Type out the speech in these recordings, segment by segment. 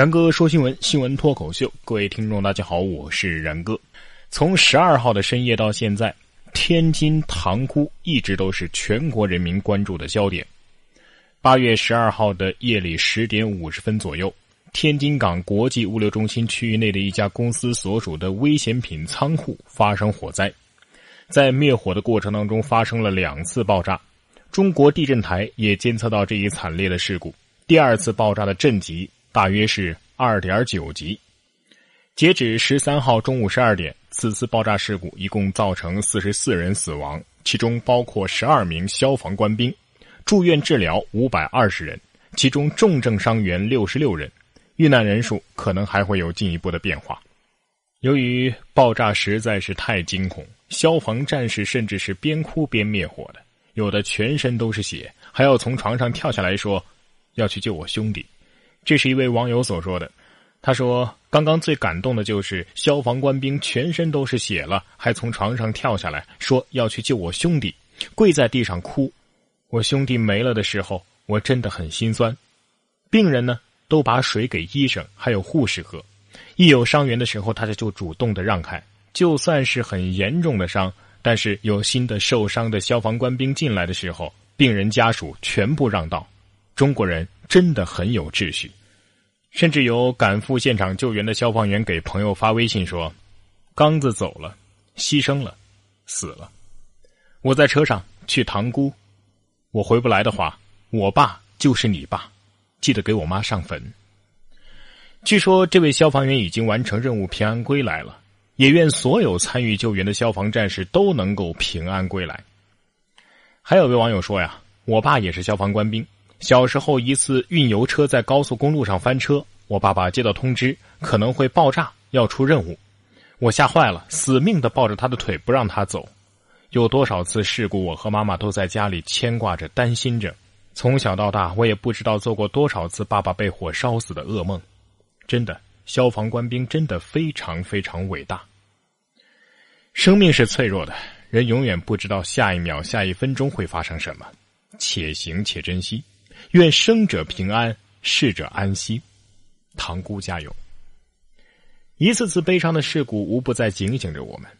然哥说新闻，新闻脱口秀，各位听众大家好，我是然哥。从十二号的深夜到现在，天津塘沽一直都是全国人民关注的焦点。八月十二号的夜里十点五十分左右，天津港国际物流中心区域内的一家公司所属的危险品仓库发生火灾，在灭火的过程当中发生了两次爆炸。中国地震台也监测到这一惨烈的事故，第二次爆炸的震级大约是二点九级。截止十三号中午十二点，此次爆炸事故一共造成四十四人死亡，其中包括十二名消防官兵，住院治疗五百二十人，其中重症伤员六十六人，遇难人数可能还会有进一步的变化。由于爆炸实在是太惊恐，消防战士甚至是边哭边灭火的。有的全身都是血，还要从床上跳下来说要去救我兄弟。这是一位网友所说的。他说：“刚刚最感动的就是消防官兵全身都是血了，还从床上跳下来说要去救我兄弟，跪在地上哭。我兄弟没了的时候，我真的很心酸。病人呢，都把水给医生还有护士喝。一有伤员的时候，他就主动的让开，就算是很严重的伤。”但是有新的受伤的消防官兵进来的时候，病人家属全部让道。中国人真的很有秩序，甚至有赶赴现场救援的消防员给朋友发微信说：“刚子走了，牺牲了，死了。我在车上去塘沽，我回不来的话，我爸就是你爸，记得给我妈上坟。”据说这位消防员已经完成任务，平安归来了。也愿所有参与救援的消防战士都能够平安归来。还有位网友说呀：“我爸也是消防官兵，小时候一次运油车在高速公路上翻车，我爸爸接到通知可能会爆炸，要出任务，我吓坏了，死命的抱着他的腿不让他走。有多少次事故，我和妈妈都在家里牵挂着、担心着。从小到大，我也不知道做过多少次爸爸被火烧死的噩梦。真的，消防官兵真的非常非常伟大。”生命是脆弱的，人永远不知道下一秒、下一分钟会发生什么，且行且珍惜。愿生者平安，逝者安息。塘沽加油！一次次悲伤的事故，无不在警醒着我们：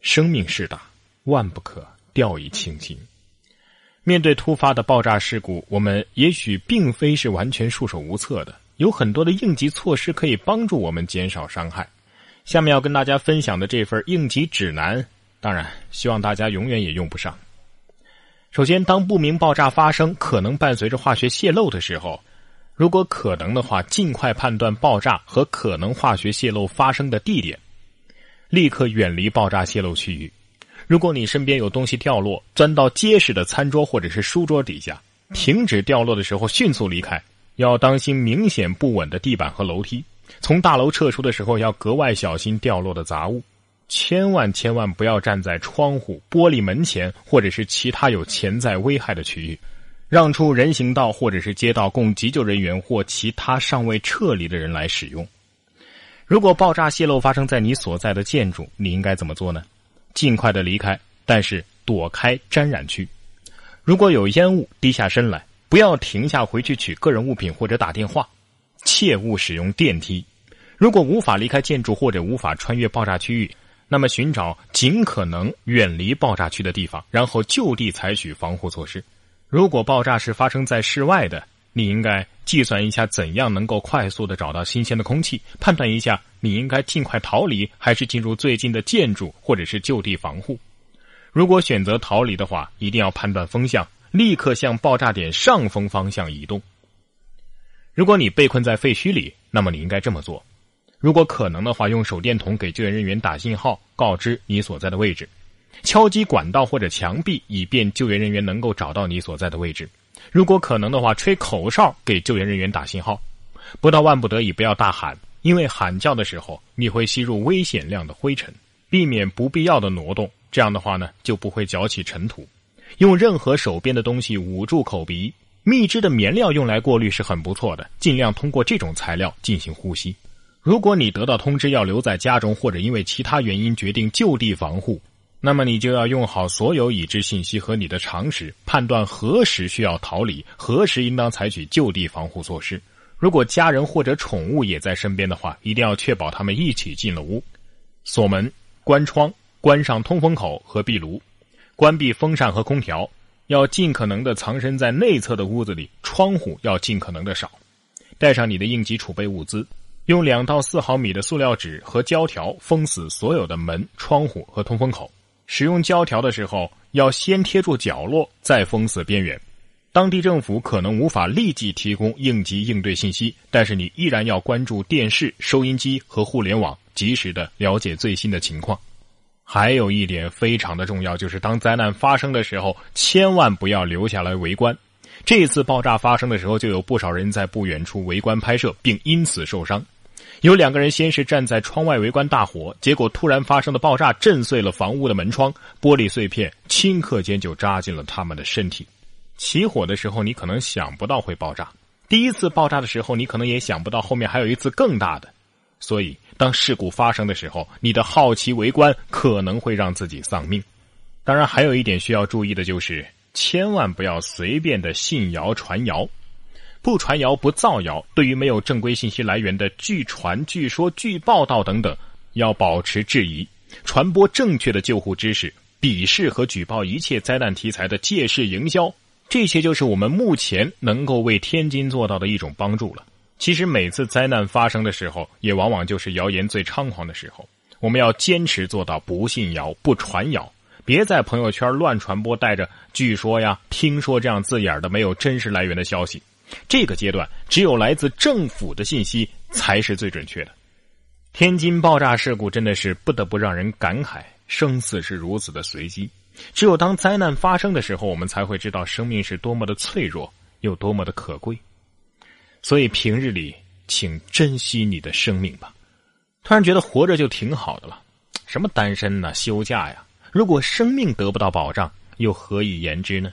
生命是大，万不可掉以轻心。面对突发的爆炸事故，我们也许并非是完全束手无策的，有很多的应急措施可以帮助我们减少伤害。下面要跟大家分享的这份应急指南，当然希望大家永远也用不上。首先，当不明爆炸发生，可能伴随着化学泄漏的时候，如果可能的话，尽快判断爆炸和可能化学泄漏发生的地点，立刻远离爆炸泄漏区域。如果你身边有东西掉落，钻到结实的餐桌或者是书桌底下，停止掉落的时候迅速离开，要当心明显不稳的地板和楼梯。从大楼撤出的时候，要格外小心掉落的杂物，千万千万不要站在窗户、玻璃门前或者是其他有潜在危害的区域，让出人行道或者是街道供急救人员或其他尚未撤离的人来使用。如果爆炸泄漏发生在你所在的建筑，你应该怎么做呢？尽快的离开，但是躲开沾染区。如果有烟雾，低下身来，不要停下回去取个人物品或者打电话。切勿使用电梯。如果无法离开建筑或者无法穿越爆炸区域，那么寻找尽可能远离爆炸区的地方，然后就地采取防护措施。如果爆炸是发生在室外的，你应该计算一下怎样能够快速的找到新鲜的空气，判断一下你应该尽快逃离，还是进入最近的建筑或者是就地防护。如果选择逃离的话，一定要判断风向，立刻向爆炸点上风方向移动。如果你被困在废墟里，那么你应该这么做：如果可能的话，用手电筒给救援人员打信号，告知你所在的位置；敲击管道或者墙壁，以便救援人员能够找到你所在的位置。如果可能的话，吹口哨给救援人员打信号。不到万不得已，不要大喊，因为喊叫的时候你会吸入危险量的灰尘。避免不必要的挪动，这样的话呢，就不会搅起尘土。用任何手边的东西捂住口鼻。蜜汁的棉料用来过滤是很不错的，尽量通过这种材料进行呼吸。如果你得到通知要留在家中，或者因为其他原因决定就地防护，那么你就要用好所有已知信息和你的常识，判断何时需要逃离，何时应当采取就地防护措施。如果家人或者宠物也在身边的话，一定要确保他们一起进了屋，锁门、关窗、关上通风口和壁炉，关闭风扇和空调，要尽可能的藏身在内侧的屋子里，窗户要尽可能的少，带上你的应急储备物资，用两到四毫米的塑料纸和胶条封死所有的门、窗户和通风口。使用胶条的时候，要先贴住角落，再封死边缘。当地政府可能无法立即提供应急应对信息，但是你依然要关注电视、收音机和互联网，及时的了解最新的情况。还有一点非常的重要，就是当灾难发生的时候，千万不要留下来围观。这次爆炸发生的时候，就有不少人在不远处围观拍摄，并因此受伤。有两个人先是站在窗外围观大火，结果突然发生的爆炸震碎了房屋的门窗，玻璃碎片顷刻间就扎进了他们的身体。起火的时候，你可能想不到会爆炸；第一次爆炸的时候，你可能也想不到后面还有一次更大的。所以，当事故发生的时候，你的好奇围观可能会让自己丧命。当然，还有一点需要注意的就是，千万不要随便的信谣传谣，不传谣不造谣。对于没有正规信息来源的据传、据说、据报道等等，要保持质疑，传播正确的救护知识，鄙视和举报一切灾难题材的借势营销。这些就是我们目前能够为天津做到的一种帮助了。其实每次灾难发生的时候，也往往就是谣言最猖狂的时候。我们要坚持做到不信谣、不传谣，别在朋友圈乱传播带着“据说呀”“听说”这样字眼的没有真实来源的消息。这个阶段，只有来自政府的信息才是最准确的。天津爆炸事故真的是不得不让人感慨，生死是如此的随机。只有当灾难发生的时候，我们才会知道生命是多么的脆弱，又多么的可贵。所以平日里，请珍惜你的生命吧。突然觉得活着就挺好的了，什么单身呢、休假呀？如果生命得不到保障，又何以言之呢？